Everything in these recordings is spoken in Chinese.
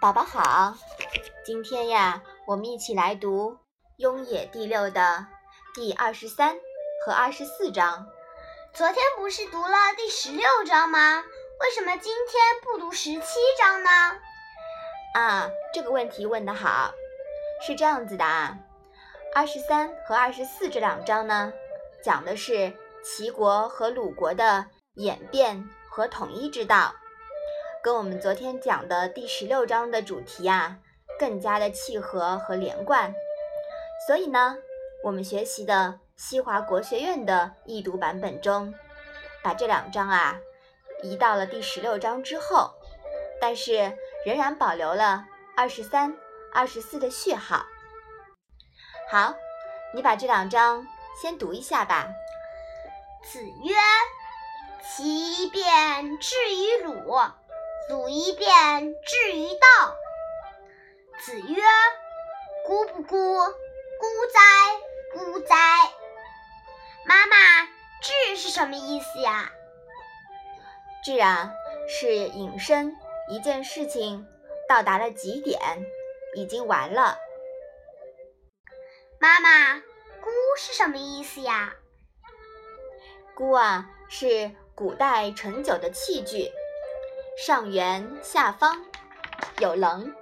宝宝好，今天呀，我们一起来读《雍也》第六的第二十三和二十四章。昨天不是读了第十六章吗？为什么今天不读十七章呢？啊，这个问题问得好。是这样子的啊，二十三和二十四这两章呢，讲的是齐国和鲁国的演变和统一之道。跟我们昨天讲的第十六章的主题啊，更加的契合和连贯。所以呢，我们学习的西华国学院的易读版本中，把这两章啊移到了第十六章之后，但是仍然保留了二十三、二十四的序号。好，你把这两章先读一下吧。子曰：“其辩至于鲁。”鲁一辩至于道。子曰：“孤不孤？孤哉，孤哉！”妈妈，至是什么意思呀？至啊，是引申一件事情到达了极点，已经完了。妈妈，孤是什么意思呀？孤啊，是古代盛酒的器具。上圆下方，有棱，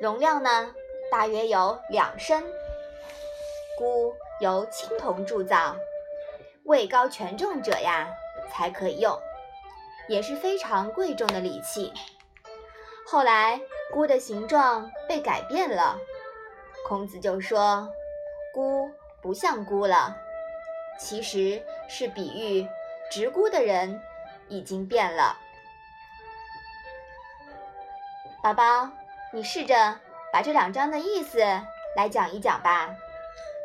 容量呢大约有两升。钴由青铜铸造，位高权重者呀才可以用，也是非常贵重的礼器。后来钴的形状被改变了，孔子就说钴不像钴了，其实是比喻执钴的人已经变了。宝宝，你试着把这两章的意思来讲一讲吧。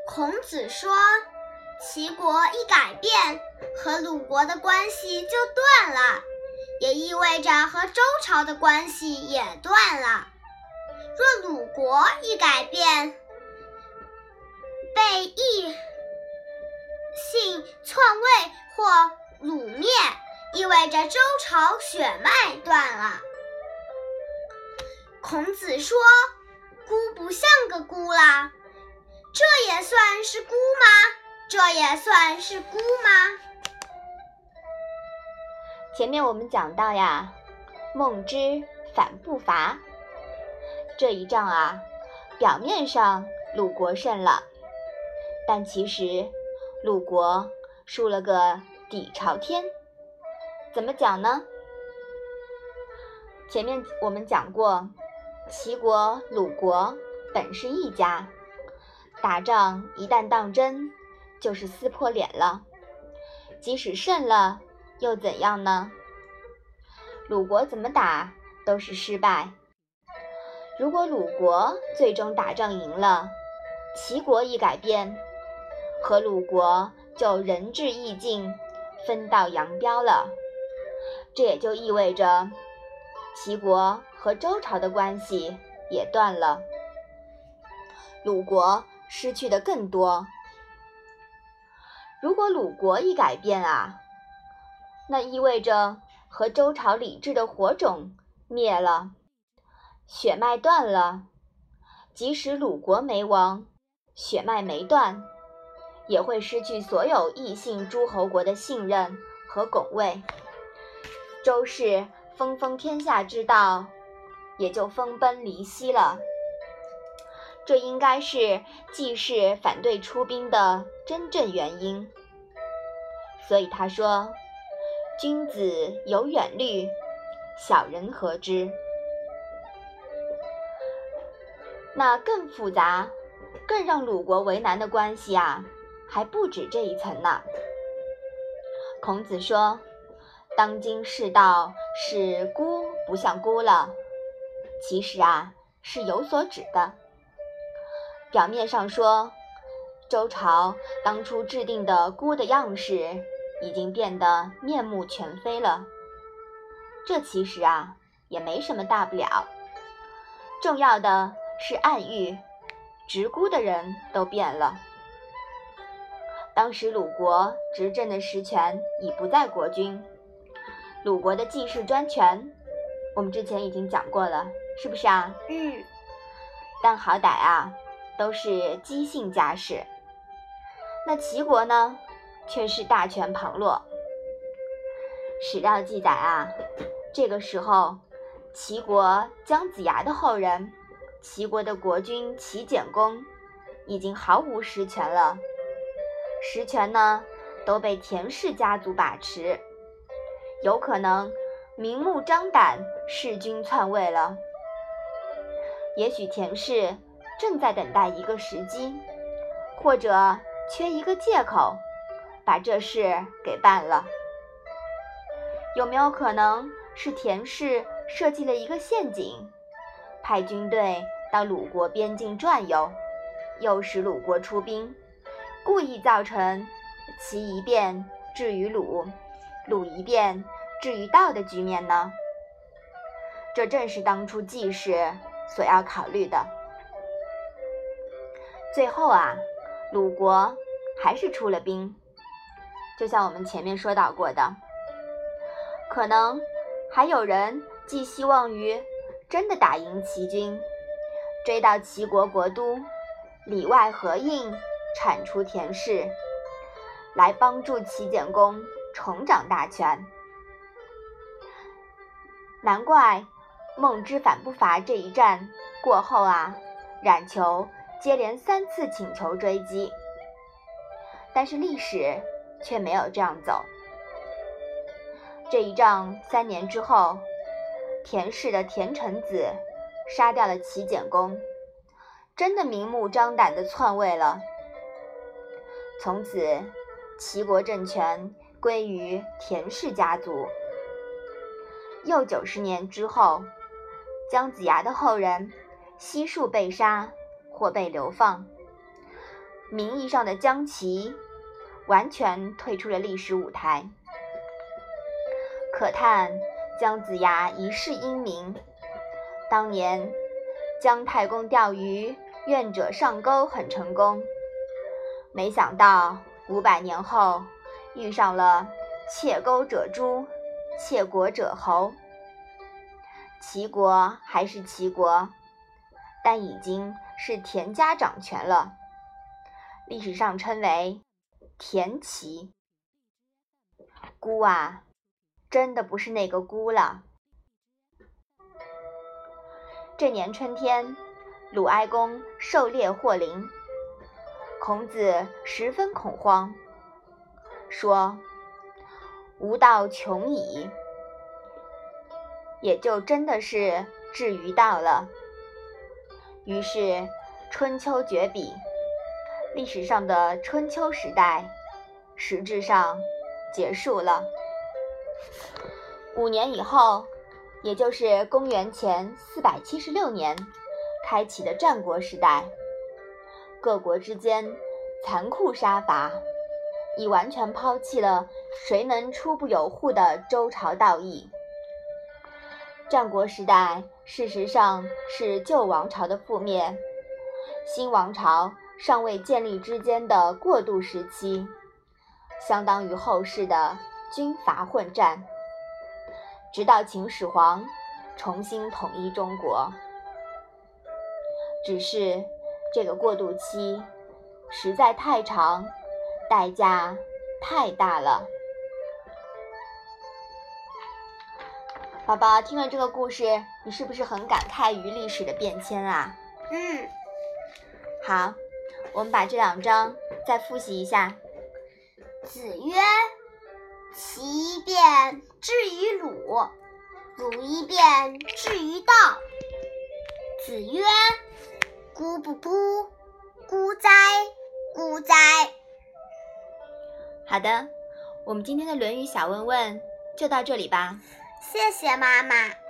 孔子说：“齐国一改变，和鲁国的关系就断了，也意味着和周朝的关系也断了。若鲁国一改变，被异姓篡位或鲁灭，意味着周朝血脉断了。”孔子说：“孤不像个孤啦，这也算是孤吗？这也算是孤吗？”前面我们讲到呀，孟之反不伐这一仗啊，表面上鲁国胜了，但其实鲁国输了个底朝天。怎么讲呢？前面我们讲过。齐国、鲁国本是一家，打仗一旦当真，就是撕破脸了。即使胜了，又怎样呢？鲁国怎么打都是失败。如果鲁国最终打仗赢了，齐国一改变，和鲁国就仁至义尽，分道扬镳了。这也就意味着齐国。和周朝的关系也断了，鲁国失去的更多。如果鲁国一改变啊，那意味着和周朝礼制的火种灭了，血脉断了。即使鲁国没亡，血脉没断，也会失去所有异姓诸侯国的信任和拱卫。周氏分封天下之道。也就分崩离析了。这应该是季氏反对出兵的真正原因。所以他说：“君子有远虑，小人何之？”那更复杂、更让鲁国为难的关系啊，还不止这一层呢。孔子说：“当今世道是孤不像孤了。”其实啊，是有所指的。表面上说，周朝当初制定的孤的样式已经变得面目全非了。这其实啊，也没什么大不了。重要的是暗喻，执孤的人都变了。当时鲁国执政的实权已不在国君，鲁国的继世专权，我们之前已经讲过了。是不是啊？嗯。但好歹啊，都是姬姓家世。那齐国呢，却是大权旁落。史料记载啊，这个时候，齐国姜子牙的后人，齐国的国君齐简公，已经毫无实权了。实权呢，都被田氏家族把持，有可能明目张胆弑君篡位了。也许田氏正在等待一个时机，或者缺一个借口，把这事给办了。有没有可能是田氏设计了一个陷阱，派军队到鲁国边境转悠，诱使鲁国出兵，故意造成齐一变至于鲁，鲁一变至于道的局面呢？这正是当初季氏所要考虑的。最后啊，鲁国还是出了兵，就像我们前面说到过的。可能还有人寄希望于真的打赢齐军，追到齐国国都，里外合应，铲除田氏，来帮助齐简公重掌大权。难怪孟之反不伐这一战过后啊，冉求接连三次请求追击，但是历史却没有这样走。这一仗三年之后，田氏的田成子杀掉了齐简公，真的明目张胆的篡位了。从此，齐国政权归于田氏家族。又九十年之后，姜子牙的后人悉数被杀或被流放，名义上的姜齐完全退出了历史舞台。可叹姜子牙一世英名，当年姜太公钓鱼，愿者上钩很成功，没想到五百年后遇上了窃钩者诛，窃国者侯。齐国还是齐国，但已经是田家掌权了，历史上称为田齐。孤啊！真的不是那个孤了。这年春天，鲁哀公狩猎获灵，孔子十分恐慌，说：“吾道穷矣。”也就真的是至于到了。于是春秋绝笔，历史上的春秋时代实质上结束了。五年以后，也就是公元前四百七十六年，开启的战国时代，各国之间残酷杀伐，已完全抛弃了“谁能出不有户”的周朝道义。战国时代事实上是旧王朝的覆灭，新王朝尚未建立之间的过渡时期，相当于后世的军阀混战。直到秦始皇重新统一中国，只是这个过渡期实在太长，代价太大了。宝宝听了这个故事，你是不是很感慨于历史的变迁啊？嗯。好，我们把这两章再复习一下。子曰。其变至于鲁，鲁一变至于道。子曰：“孤不孤？孤哉，孤哉！”好的，我们今天的《论语》小问问就到这里吧。谢谢妈妈。